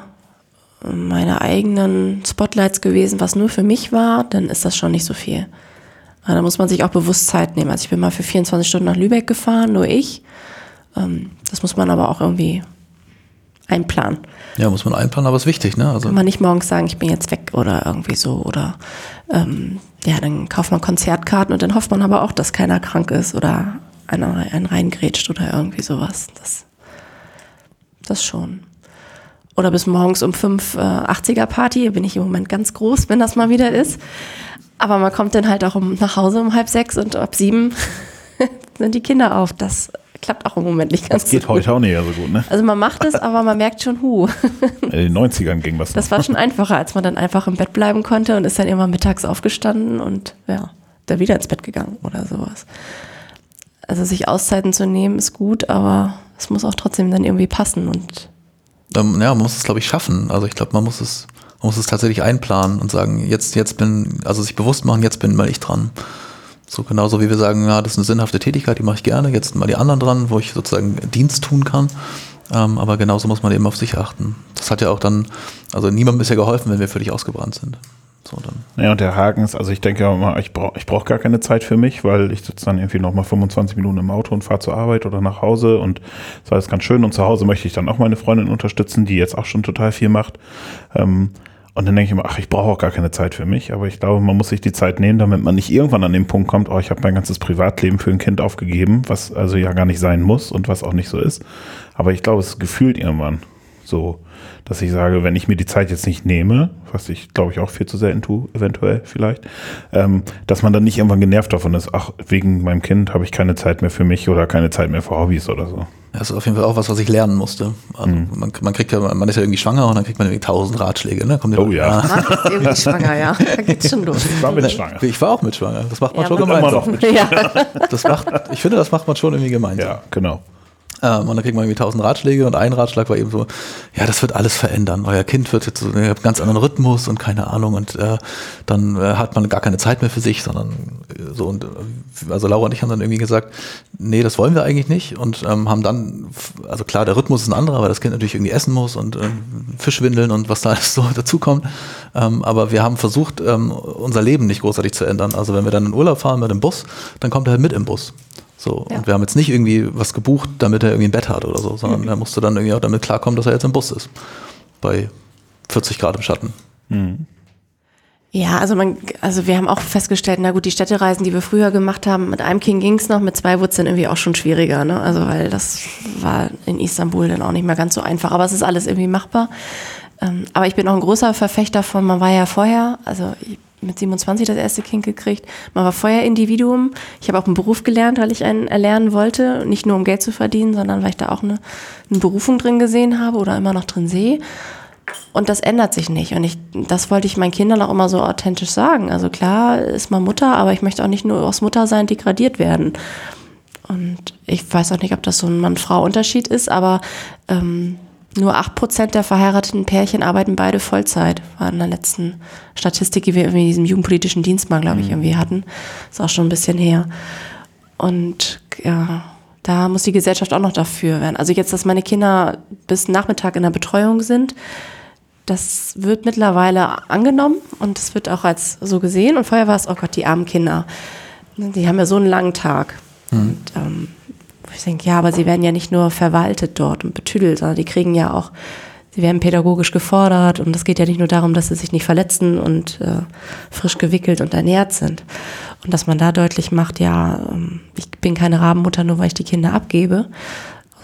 B: meine eigenen Spotlights gewesen, was nur für mich war, dann ist das schon nicht so viel. Aber da muss man sich auch bewusst Zeit nehmen. Also ich bin mal für 24 Stunden nach Lübeck gefahren, nur ich. Ähm, das muss man aber auch irgendwie einplanen.
C: Ja, muss man einplanen, aber ist wichtig, ne?
B: Also Kann man nicht morgens sagen, ich bin jetzt weg oder irgendwie so. Oder ähm, ja, dann kauft man Konzertkarten und dann hofft man aber auch, dass keiner krank ist oder einer einen reingrätscht oder irgendwie sowas. Das, das schon. Oder bis morgens um fünf äh, 80er Party, bin ich im Moment ganz groß, wenn das mal wieder ist. Aber man kommt dann halt auch um, nach Hause um halb sechs und ab sieben [LAUGHS] sind die Kinder auf. Das klappt auch im Moment nicht ganz
A: Das geht
B: so
A: heute
B: gut.
A: auch nicht so gut, ne?
B: Also man macht es, aber man merkt schon, hu. [LAUGHS]
A: In den 90ern ging was
B: Das
A: noch.
B: war schon einfacher, als man dann einfach im Bett bleiben konnte und ist dann immer mittags aufgestanden und ja, dann wieder ins Bett gegangen oder sowas. Also sich Auszeiten zu nehmen ist gut, aber es muss auch trotzdem dann irgendwie passen und
C: Ähm, ja, man muss es, glaube ich, schaffen. Also ich glaube, man muss es, man muss es tatsächlich einplanen und sagen, jetzt, jetzt bin, also sich bewusst machen, jetzt bin mal ich dran. So genauso wie wir sagen, ja, das ist eine sinnhafte Tätigkeit, die mache ich gerne, jetzt mal die anderen dran, wo ich sozusagen Dienst tun kann. Ähm, aber genauso muss man eben auf sich achten. Das hat ja auch dann, also niemandem ist ja geholfen, wenn wir völlig ausgebrannt sind. So dann.
A: Ja, und der Haken ist, also ich denke immer, ich brauche ich brauch gar keine Zeit für mich, weil ich sitze dann irgendwie noch mal 25 Minuten im Auto und fahre zur Arbeit oder nach Hause und das war alles ganz schön. Und zu Hause möchte ich dann auch meine Freundin unterstützen, die jetzt auch schon total viel macht. Ähm, und dann denke ich immer, ach, ich brauche auch gar keine Zeit für mich. Aber ich glaube, man muss sich die Zeit nehmen, damit man nicht irgendwann an den Punkt kommt, oh, ich habe mein ganzes Privatleben für ein Kind aufgegeben, was also ja gar nicht sein muss und was auch nicht so ist. Aber ich glaube, es ist gefühlt irgendwann so, dass ich sage, wenn ich mir die Zeit jetzt nicht nehme, was ich glaube ich auch viel zu selten tue, eventuell vielleicht, ähm, dass man dann nicht irgendwann genervt davon ist, ach, wegen meinem Kind habe ich keine Zeit mehr für mich oder keine Zeit mehr für Hobbys oder so.
C: Das ist auf jeden Fall auch was, was ich lernen musste. Also man, man kriegt ja, man ist ja irgendwie schwanger und dann kriegt man irgendwie tausend Ratschläge. Ne? Kommt
A: Oh ja.
B: ah, irgendwie schwanger, ja. Da geht's schon los.
A: Ich war mit schwanger.
C: Ich war auch mit schwanger. Das macht man
B: Ja,
C: schon
B: man-
C: gemeinsam.
A: Immer noch mit.
B: Ja.
C: Das macht, ich finde, das macht man schon irgendwie gemeinsam.
A: Ja, genau.
C: Ähm, und dann kriegt man irgendwie tausend Ratschläge und ein Ratschlag war eben so, ja, das wird alles verändern. Euer Kind wird jetzt so einen ganz anderen Rhythmus und keine Ahnung und äh, dann äh, hat man gar keine Zeit mehr für sich, sondern äh, so und äh, also Laura und ich haben dann irgendwie gesagt, nee, das wollen wir eigentlich nicht und ähm, haben dann, also klar, der Rhythmus ist ein anderer, weil das Kind natürlich irgendwie essen muss und äh, Fischwindeln und was da alles so [LAUGHS] dazukommt. Ähm, aber wir haben versucht, ähm, unser Leben nicht großartig zu ändern. Also wenn wir dann in Urlaub fahren mit dem Bus, dann kommt er halt mit im Bus. So,
B: Ja.
C: und wir haben jetzt nicht irgendwie was gebucht, damit er irgendwie ein Bett hat oder so, sondern er musste dann irgendwie auch damit klarkommen, dass er jetzt im Bus ist. Bei 40 Grad im Schatten.
B: Ja, also man, also wir haben auch festgestellt, na gut, die Städtereisen, die wir früher gemacht haben, mit einem Kind ging's noch, mit zwei wurde es dann irgendwie auch schon schwieriger, ne? Also weil das war in Istanbul dann auch nicht mehr ganz so einfach. Aber es ist alles irgendwie machbar. Ähm, aber ich bin auch ein großer Verfechter von, man war ja vorher, also ich, mit 27 das erste Kind gekriegt, man war vorher Individuum. Ich habe auch einen Beruf gelernt, weil ich einen erlernen wollte, nicht nur um Geld zu verdienen, sondern weil ich da auch eine, eine Berufung drin gesehen habe oder immer noch drin sehe. Und das ändert sich nicht. Und ich, das wollte ich meinen Kindern auch immer so authentisch sagen. Also klar ist man Mutter, aber ich möchte auch nicht nur aus Muttersein degradiert werden. Und ich weiß auch nicht, ob das so ein Mann-Frau-Unterschied ist, aber ähm, nur 8% der verheirateten Pärchen arbeiten beide Vollzeit. War in der letzten Statistik, die wir irgendwie in diesem jugendpolitischen Dienst mal, glaube ich, irgendwie hatten. Ist auch schon ein bisschen her. Und ja, da muss die Gesellschaft auch noch dafür werden. Also jetzt, dass meine Kinder bis Nachmittag in der Betreuung sind, das wird mittlerweile angenommen und es wird auch als so gesehen. Und vorher war es, oh Gott, die armen Kinder. Die haben ja so einen langen Tag. Und ähm, ich denke, ja, aber sie werden ja nicht nur verwaltet dort und betüdelt, sondern die kriegen ja auch, sie werden pädagogisch gefordert und es geht ja nicht nur darum, dass sie sich nicht verletzen und äh, frisch gewickelt und ernährt sind. Und dass man da deutlich macht, ja, ähm, ich bin keine Rabenmutter, nur weil ich die Kinder abgebe,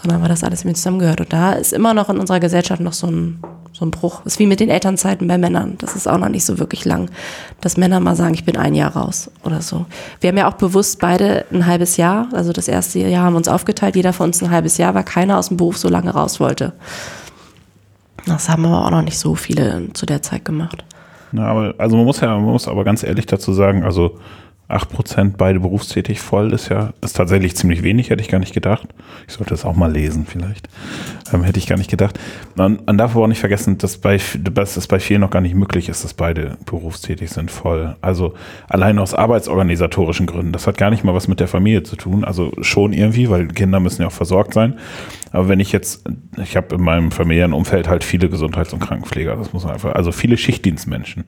B: sondern weil das alles mit zusammengehört. Und da ist immer noch in unserer Gesellschaft noch so ein, so ein Bruch. ist wie mit den Elternzeiten bei Männern. Das ist auch noch nicht so wirklich lang, dass Männer mal sagen, ich bin ein Jahr raus oder so. Wir haben ja auch bewusst beide ein halbes Jahr, also das erste Jahr haben wir uns aufgeteilt, jeder von uns ein halbes Jahr, weil keiner aus dem Beruf so lange raus wollte. Das haben aber auch noch nicht so viele zu der Zeit gemacht.
A: Na, aber, also man muss ja, man muss aber ganz ehrlich dazu sagen, also 8% beide berufstätig voll ist ja, ist tatsächlich ziemlich wenig, hätte ich gar nicht gedacht. Ich sollte das auch mal lesen, vielleicht. Ähm, hätte ich gar nicht gedacht. Man, man darf aber auch nicht vergessen, dass, bei, dass es bei vielen noch gar nicht möglich ist, dass beide berufstätig sind voll. Also allein aus arbeitsorganisatorischen Gründen. Das hat gar nicht mal was mit der Familie zu tun. Also schon irgendwie, weil Kinder müssen ja auch versorgt sein. Aber wenn ich jetzt, ich habe in meinem familiären Umfeld halt viele Gesundheits- und Krankenpfleger, das muss man einfach, also viele Schichtdienstmenschen,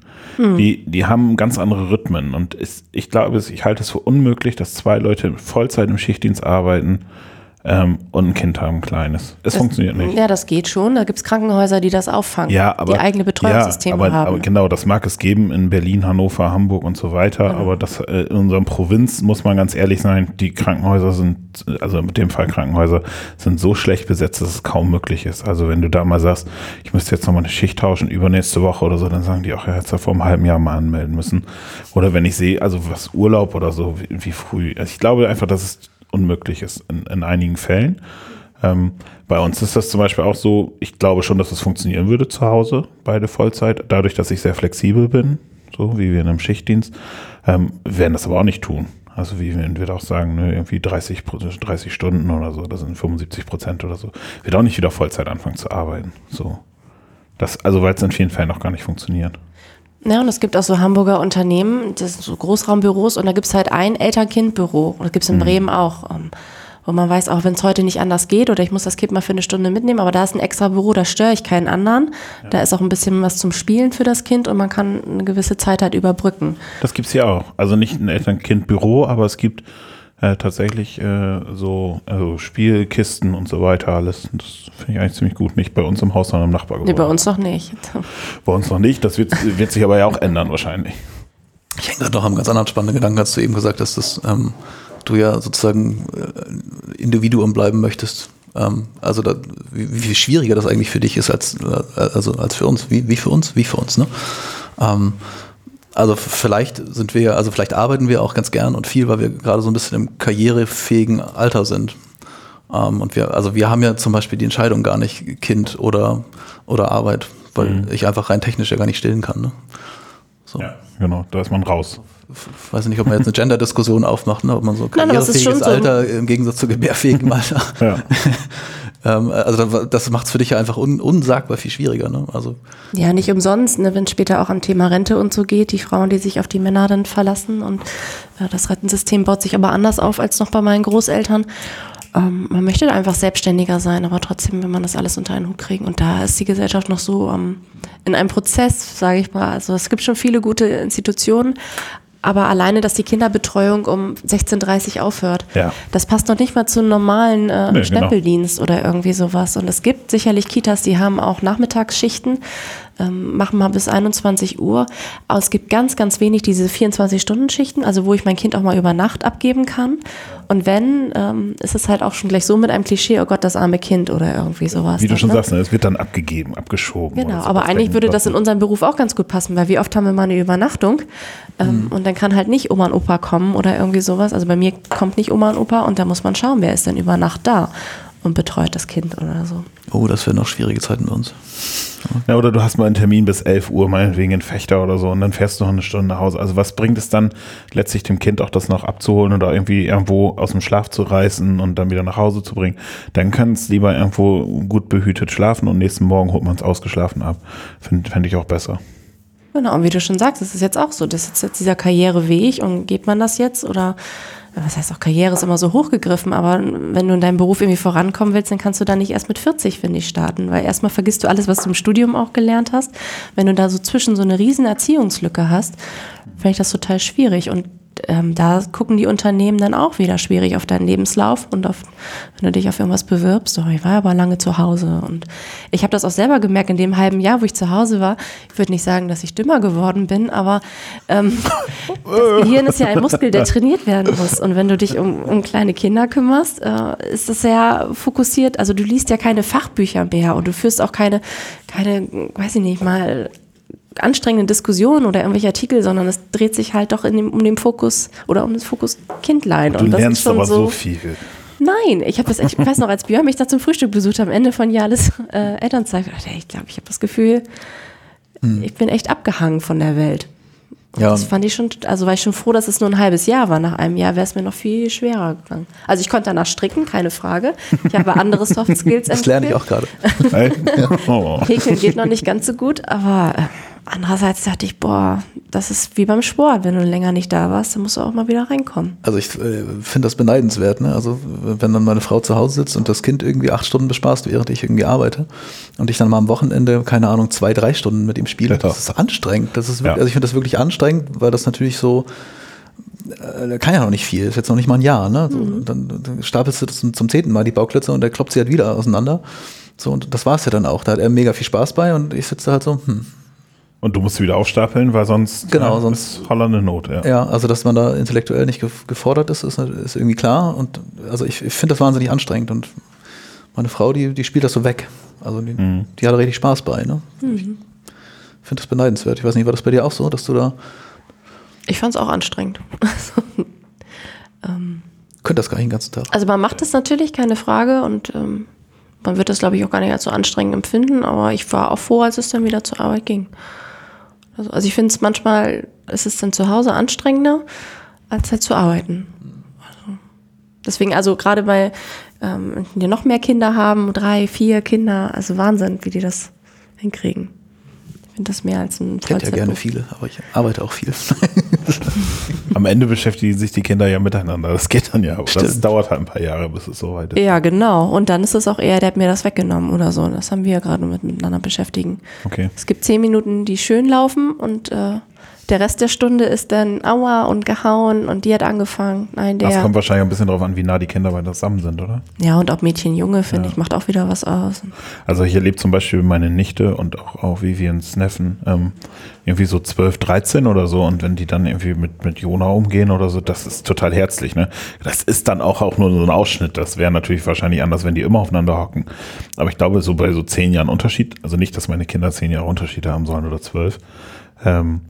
A: die, die haben ganz andere Rhythmen. Und es, ich glaube, ich halte es für unmöglich, dass zwei Leute Vollzeit im Schichtdienst arbeiten, ähm, und ein Kind haben, ein kleines. Es funktioniert nicht.
B: Ja, das geht schon. Da gibt es Krankenhäuser, die das auffangen,
A: Ja, aber,
B: die eigene Betreuungssysteme
A: ja, aber,
B: haben.
A: Aber genau, das mag es geben in Berlin, Hannover, Hamburg und so weiter.
B: Genau.
A: Aber das äh, in unserer Provinz muss man ganz ehrlich sein, die Krankenhäuser sind, also mit dem Fall Krankenhäuser, sind so schlecht besetzt, dass es kaum möglich ist. Also wenn du da mal sagst, ich müsste jetzt nochmal eine Schicht tauschen übernächste Woche oder so, dann sagen die auch, ja, hättest du vor einem halben Jahr mal anmelden müssen. Oder wenn ich sehe, also was Urlaub oder so, wie, wie früh. Also ich glaube einfach, dass es unmöglich ist in, in einigen Fällen. Ähm, bei uns ist das zum Beispiel auch so, ich glaube schon, dass es funktionieren würde zu Hause, beide Vollzeit, dadurch, dass ich sehr flexibel bin, so wie wir in einem Schichtdienst, ähm, werden das aber auch nicht tun. Also wie wenn wir auch sagen, ne, irgendwie 30, Pro- 30 Stunden oder so, das sind 75 Prozent oder so, wird auch nicht wieder Vollzeit anfangen zu arbeiten. So. Das, also weil es in vielen Fällen noch gar nicht funktioniert.
B: Ja, und es gibt auch so Hamburger Unternehmen, das sind so Großraumbüros und da gibt es halt ein Eltern-Kind-Büro. Und das gibt es in
A: Mhm.
B: Bremen auch. ähm, Wo man weiß, auch wenn es heute nicht anders geht oder ich muss das Kind mal für eine Stunde mitnehmen, aber da ist ein extra Büro, da störe ich keinen anderen. Da ist auch ein bisschen was zum Spielen für das Kind und man kann eine gewisse Zeit halt überbrücken.
A: Das gibt's hier auch. Also nicht ein Eltern-Kind-Büro, aber es gibt äh, tatsächlich äh, so also Spielkisten und so weiter alles. Das finde ich eigentlich ziemlich gut. Nicht bei uns im Haus, sondern im
B: Nee,
A: Nachbargebäude.
B: bei uns noch nicht. [LAUGHS]
A: Bei uns noch nicht. Das wird, wird sich aber ja auch ändern wahrscheinlich.
C: Ich hänge gerade noch am ganz anderen spannenden Gedanken, als du eben gesagt hast, dass ähm, du ja sozusagen äh, Individuum bleiben möchtest. Ähm, also da, wie, wie viel schwieriger das eigentlich für dich ist als, äh, also als für uns. Wie, wie für uns? Wie für uns, ne? Ähm, also vielleicht sind wir also vielleicht arbeiten wir auch ganz gern und viel, weil wir gerade so ein bisschen im karrierefähigen Alter sind. Ähm, und wir, also wir haben ja zum Beispiel die Entscheidung gar nicht Kind oder, oder Arbeit, weil ich einfach rein technisch ja gar nicht stillen kann. Ne? So.
A: Ja, genau. Da ist man raus.
C: Ich weiß nicht, ob man jetzt eine [LAUGHS] Gender-Diskussion aufmacht, ne? ob man so
B: Nein,
C: karrierefähiges
B: so.
C: Alter im Gegensatz zu gebärfähigem [LAUGHS] Alter.
A: Ja. [LAUGHS]
C: ähm, also da- das macht es für dich ja einfach un unsagbar viel schwieriger. Ne? Also
B: Ja, nicht umsonst, ne, wenn es später auch am Thema Rente und so geht, die Frauen, die sich auf die Männer dann verlassen und äh, das Rentensystem baut sich aber anders auf als noch bei meinen Großeltern. Ähm, man möchte da einfach selbstständiger sein, aber trotzdem will man das alles unter einen Hut kriegen. Und da ist die Gesellschaft noch so ähm, in einem Prozess, sage ich mal. Also es gibt schon viele gute Institutionen, aber alleine, dass die Kinderbetreuung um 16.30 Uhr aufhört,
A: Ja.
B: das passt noch nicht mal zu einem normalen äh,
A: Nee, genau.
B: Stempeldienst oder irgendwie sowas. Und es gibt sicherlich Kitas, die haben auch Nachmittagsschichten, ähm, machen mal bis 21 Uhr. Aber es gibt ganz, ganz wenig diese 24-Stunden-Schichten, also wo ich mein Kind auch mal über Nacht abgeben kann. Und wenn, ähm, ist es halt auch schon gleich so mit einem Klischee, oh Gott, das arme Kind oder irgendwie sowas.
A: Wie du
B: dann,
A: schon
B: ne?
A: sagst, ne, es wird dann abgegeben, abgeschoben.
B: Genau,
A: so.
B: aber eigentlich würde das in unserem Beruf auch ganz gut passen, weil wie oft haben wir mal eine Übernachtung ähm, und dann kann halt nicht Oma und Opa kommen oder irgendwie sowas. Also bei mir kommt nicht Oma und Opa und da muss man schauen, wer ist denn über Nacht da und betreut das Kind oder so.
C: oh, das wären noch schwierige Zeiten bei uns.
A: Ja, oder du hast mal einen Termin bis 11 Uhr, meinetwegen in Fechter oder so, und dann fährst du noch eine Stunde nach Hause. Also was bringt es dann, letztlich dem Kind auch das noch abzuholen oder irgendwie irgendwo aus dem Schlaf zu reißen und dann wieder nach Hause zu bringen? Dann kann es lieber irgendwo gut behütet schlafen und nächsten Morgen holt man es ausgeschlafen ab. Finde fänd ich auch besser.
B: Genau, und wie du schon sagst, das ist jetzt auch so. Das ist jetzt dieser Karriereweg und geht man das jetzt oder was heißt auch Karriere ist immer so hochgegriffen, aber wenn du in deinem Beruf irgendwie vorankommen willst, dann kannst du da nicht erst mit 40, finde ich, starten, weil erstmal vergisst du alles, was du im Studium auch gelernt hast. Wenn du da so zwischen so eine riesen Erziehungslücke hast, finde ich das total schwierig und ähm, da gucken die Unternehmen dann auch wieder schwierig auf deinen Lebenslauf und auf, wenn du dich auf irgendwas bewirbst, so, ich war aber lange zu Hause und ich habe das auch selber gemerkt in dem halben Jahr, wo ich zu Hause war. Ich würde nicht sagen, dass ich dümmer geworden bin, aber ähm, [LAUGHS] das Gehirn ist ja ein Muskel, der trainiert werden muss. Und wenn du dich um, um kleine Kinder kümmerst, äh, ist das sehr fokussiert, also du liest ja keine Fachbücher mehr und du führst auch keine, keine, weiß ich nicht mal, anstrengenden Diskussionen oder irgendwelche Artikel, sondern es dreht sich halt doch dem, um den Fokus oder um das Fokus Kindlein.
A: Du
B: und das
A: lernst
B: ist schon
A: aber
B: so,
A: so viel.
B: Nein, ich habe das, ich weiß noch, als Björn mich da zum Frühstück besucht am Ende von Jales äh, Elternzeit, dachte ich, ich glaube, ich habe das Gefühl, ich bin echt abgehangen von der Welt. Und
C: Ja.
B: Das fand ich schon, also war ich schon froh, dass es nur ein halbes Jahr war. Nach einem Jahr wäre es mir noch viel schwerer gegangen. Also ich konnte danach stricken, keine Frage. Ich habe andere Soft Skills [LAUGHS]
C: Das lerne ich auch gerade. [LAUGHS] [LAUGHS]
A: Oh.
B: Häkeln geht noch nicht ganz so gut, aber äh, andererseits dachte ich, boah, das ist wie beim Sport. Wenn du länger nicht da warst, dann musst du auch mal wieder reinkommen.
C: Also ich äh, finde das beneidenswert. Ne? Also wenn dann meine Frau zu Hause sitzt und das Kind irgendwie acht Stunden bespaßt, während ich irgendwie arbeite und ich dann mal am Wochenende, keine Ahnung, zwei, drei Stunden mit ihm spiele,
A: Ja.
C: das ist anstrengend. Das ist wirklich,
A: Ja.
C: Also ich finde das wirklich anstrengend, weil das natürlich so äh, kann ja noch nicht viel, ist jetzt noch nicht mal ein Jahr, ne? So, dann, dann stapelst du das zum, zum zehnten Mal die Bauklötze und der kloppt sie halt wieder auseinander. So, und das war es ja dann auch. Da hat er mega viel Spaß bei und ich sitze halt so, hm.
A: Und du musst sie wieder aufstapeln, weil sonst
C: Genau,
A: ja,
C: sonst-
A: ist hollande Not, ja.
C: Ja, also dass man da intellektuell nicht gef- gefordert ist, ist, ist irgendwie klar. Und also ich, ich finde das wahnsinnig anstrengend. Und meine Frau, die, die spielt das so weg. Also die,
A: Mhm.
C: die hat da richtig Spaß bei. Ne? Ich finde das beneidenswert. Ich weiß nicht, war das bei dir auch so, dass du da
B: Ich fand es auch anstrengend. [LAUGHS]
C: könnt das gar nicht den ganzen Tag.
B: Also man macht es natürlich, keine Frage. Und ähm, man wird das, glaube ich, auch gar nicht als so anstrengend empfinden. Aber ich war auch froh, als es dann wieder zur Arbeit ging. Also, also ich finde es manchmal, ist es dann zu Hause anstrengender, als halt zu arbeiten. Also, deswegen, also gerade bei, ähm, die noch mehr Kinder haben, drei, vier Kinder, also Wahnsinn, wie die das hinkriegen. Ich finde das mehr als ein
C: Ich hätte ja gerne viele, aber ich arbeite auch viel. [LAUGHS]
A: Am Ende beschäftigen sich die Kinder ja miteinander. Das geht dann ja. Aber das dauert halt ein paar Jahre, bis es soweit ist.
B: Ja, genau. Und dann ist es auch eher, der hat mir das weggenommen oder so. Das haben wir ja gerade mit miteinander beschäftigen.
A: Okay.
B: Es gibt zehn Minuten, die schön laufen und äh, der Rest der Stunde ist dann Aua und gehauen und die hat angefangen. Nein,
A: Das
B: der.
A: kommt wahrscheinlich ein bisschen darauf an, wie nah die Kinder beide zusammen sind, oder?
B: Ja, und ob Mädchen, Junge, finde ich, macht auch wieder was aus.
A: Also ich erlebe zum Beispiel meine Nichte und auch, auch Vivians Neffen ähm, irgendwie so 12, 13 oder so und wenn die dann irgendwie mit, mit Jona umgehen oder so, das ist total herzlich. Ne? Das ist dann auch, auch nur so ein Ausschnitt. Das wäre natürlich wahrscheinlich anders, wenn die immer aufeinander hocken. Aber ich glaube, so bei so zehn Jahren Unterschied, also nicht, dass meine Kinder zehn Jahre Unterschiede haben sollen oder zwölf, ähm,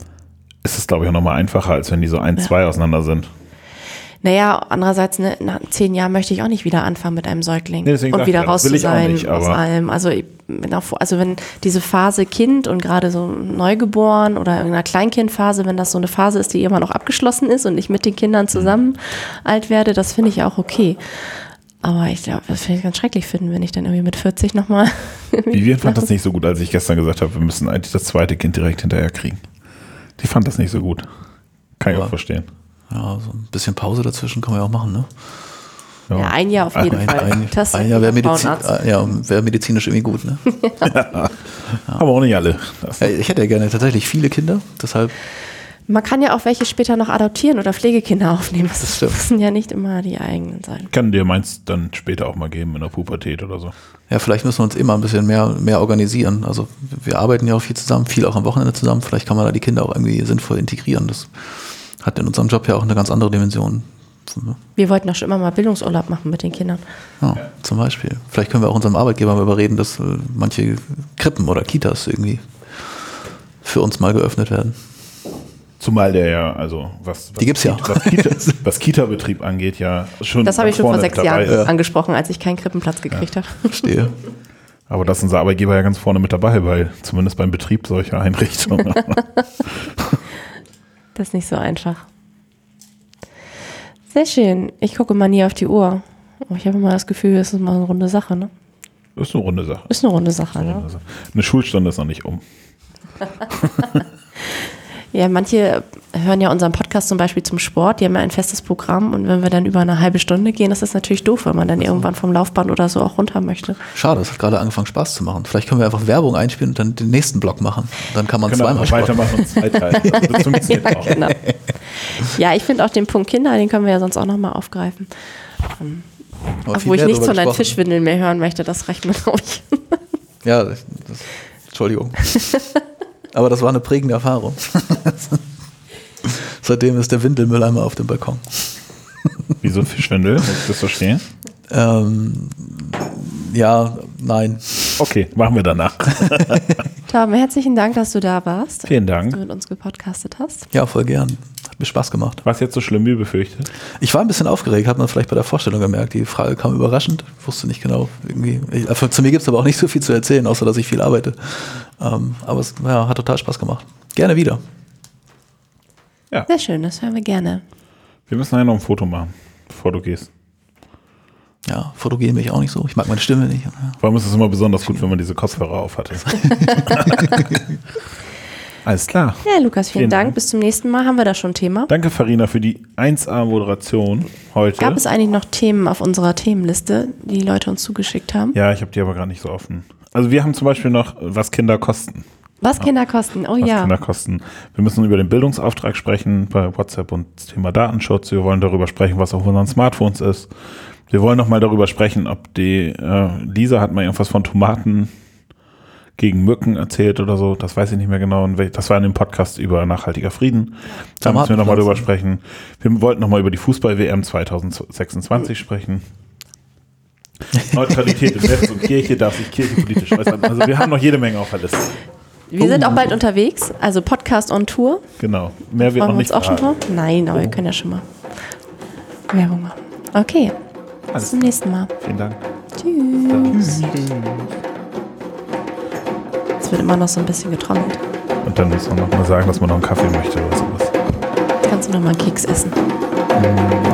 A: ist es, glaube ich, auch nochmal einfacher, als wenn die so ein, zwei auseinander sind.
B: Naja, andererseits, ne, nach zehn Jahren möchte ich auch nicht wieder anfangen mit einem Säugling
A: Nee,
B: und wieder
A: ja,
B: raus zu sein
A: nicht,
B: aus allem. Also, also wenn diese Phase Kind und gerade so Neugeboren oder in einer Kleinkindphase, wenn das so eine Phase ist, die immer noch abgeschlossen ist und ich mit den Kindern zusammen alt werde, das finde ich ja auch okay. Aber ich glaube, das finde ich ganz schrecklich finden, wenn ich dann irgendwie mit 40 nochmal. [LAUGHS]
A: Vivian fand das nicht so gut, als ich gestern gesagt habe, wir müssen eigentlich das zweite Kind direkt hinterher kriegen. Die fand das nicht so gut. Kann ich
C: Aber-
A: auch verstehen.
C: Ja, so ein bisschen Pause dazwischen kann man ja auch machen, ne?
B: Ja, ein Jahr auf jeden
C: ein,
B: Fall.
C: ein,
B: Das
C: ein Jahr wäre Medizin, äh, ja, wär medizinisch irgendwie gut, ne? [LAUGHS]
A: Aber auch nicht alle.
C: Ja, ich hätte ja gerne tatsächlich viele Kinder, deshalb
B: Man kann ja auch welche später noch adoptieren oder Pflegekinder aufnehmen. Das,
C: Das stimmt.
B: müssen ja nicht immer die eigenen sein.
A: kann dir meins dann später auch mal geben in der Pubertät oder so.
C: Ja, vielleicht müssen wir uns immer ein bisschen mehr, mehr organisieren. Also wir arbeiten ja auch viel zusammen, viel auch am Wochenende zusammen. Vielleicht kann man da die Kinder auch irgendwie sinnvoll integrieren. Das hat in unserem Job ja auch eine ganz andere Dimension.
B: Wir wollten doch schon immer mal Bildungsurlaub machen mit den Kindern.
C: Ja, Zum Beispiel. Vielleicht können wir auch unserem Arbeitgeber mal überreden, dass äh, manche Krippen oder Kitas irgendwie für uns mal geöffnet werden.
A: Zumal der ja, also was, was,
C: Die gibt's ja.
A: was, Kita, [LAUGHS] was Kita-Betrieb angeht, ja schon.
B: Das habe ich schon vor sechs Jahren
A: ist.
B: angesprochen, als ich keinen Krippenplatz gekriegt habe. [LAUGHS]
C: Verstehe.
A: Aber das ist unser Arbeitgeber ja ganz vorne mit dabei, weil zumindest beim Betrieb solcher Einrichtungen. [LAUGHS]
B: Das ist nicht so einfach. Sehr schön. Ich gucke mal nie auf die Uhr. Aber ich habe immer das Gefühl, es ist mal eine runde Sache, ne?
A: Ist eine runde Sache.
B: Ist eine runde Sache, ne?
A: Also eine Schulstunde ist noch nicht um.
B: Ja, manche hören ja unseren Podcast zum Beispiel zum Sport, die haben ja ein festes Programm und wenn wir dann über eine halbe Stunde gehen, das ist natürlich doof, wenn man dann irgendwann vom Laufband oder so auch runter möchte.
C: Schade, es hat gerade angefangen Spaß zu machen. Vielleicht können wir einfach Werbung einspielen und dann den nächsten Block machen. Dann kann man
A: wir
C: zweimal Sport
A: weitermachen und zweiteilen. Das [LAUGHS] funktioniert
B: Ja,
A: auch.
B: genau. Ja, ich finde auch den Punkt Kinder, den können wir ja sonst auch nochmal aufgreifen.
C: Viel
B: Obwohl ich nichts von deinen. Fischwindeln mehr hören möchte, das reicht mir, glaube ich.
C: Ja, das, das, Entschuldigung. [LAUGHS] Aber das war eine prägende Erfahrung. [LAUGHS] Seitdem ist der Windelmülleimer auf dem Balkon.
A: Wieso Fischwindel? Muss ich das verstehen?
C: Ähm, ja, nein.
A: Okay, machen wir danach.
B: Tom, herzlichen Dank, dass du da warst.
A: Vielen
B: Dass
A: Dank.
B: du mit uns gepodcastet hast.
C: Ja, voll gern. Mir Spaß gemacht.
A: War es jetzt so schlimm wie befürchtet?
C: Ich war ein bisschen aufgeregt, hat man vielleicht bei der Vorstellung gemerkt. Die Frage kam überraschend. Ich wusste nicht genau. Irgendwie. Ich, also zu mir gibt es aber auch nicht so viel zu erzählen, außer dass ich viel arbeite. Ähm, aber es ja, hat total Spaß gemacht. Gerne wieder.
A: Ja.
B: Sehr schön, das hören wir gerne.
A: Wir müssen nachher noch ein Foto machen, bevor du gehst.
C: Ja, fotogen bin ich auch nicht so. Ich mag meine Stimme nicht. Ja.
A: Vor allem ist es immer besonders gut, wenn man diese Kopfhörer auf hatte. [LAUGHS] [LAUGHS] Alles klar.
B: Ja, Lukas, vielen,
A: Vielen
B: Dank.
A: Dank.
B: Bis zum nächsten Mal. Haben wir da schon ein Thema?
A: Danke, Farina, für die 1A-Moderation heute.
B: Gab es eigentlich noch Themen auf unserer Themenliste, die Leute uns zugeschickt haben?
A: ja, ich habe die aber gar nicht so offen. Also wir haben zum Beispiel noch, was Kinder kosten.
B: Was Kinderkosten? Oh
A: was
B: ja.
A: Kinderkosten. Wir müssen über den Bildungsauftrag sprechen bei WhatsApp und das Thema Datenschutz. Wir wollen darüber sprechen, was auf unseren Smartphones ist. Wir wollen noch mal darüber sprechen, ob die äh, Lisa hat mal irgendwas von Tomaten gegen Mücken erzählt oder so. Das weiß ich nicht mehr genau. Das war in dem Podcast über nachhaltiger Frieden. Da müssen wir noch mal drüber sprechen. Wir wollten noch mal über die Fußball-WM 2026 sprechen. [LAUGHS] Neutralität in Netz und Kirche darf sich Kirche politisch äußern. Also wir haben noch jede Menge auf der Liste.
B: Wir sind auch bald unterwegs, also Podcast on Tour.
A: Genau. Mehr wird
B: Wollen
A: noch
B: wir
A: nicht
B: uns auch schon? Nein, aber wir können ja schon mal Werbung machen. Okay, bis
A: Alles
B: zum nächsten Mal.
A: Vielen Dank.
B: Tschüss. Es wird immer noch so ein bisschen getrommelt.
A: Und dann muss man noch mal sagen, dass man noch einen Kaffee möchte oder sowas.
B: Kannst du noch mal einen Keks essen?
A: Mm,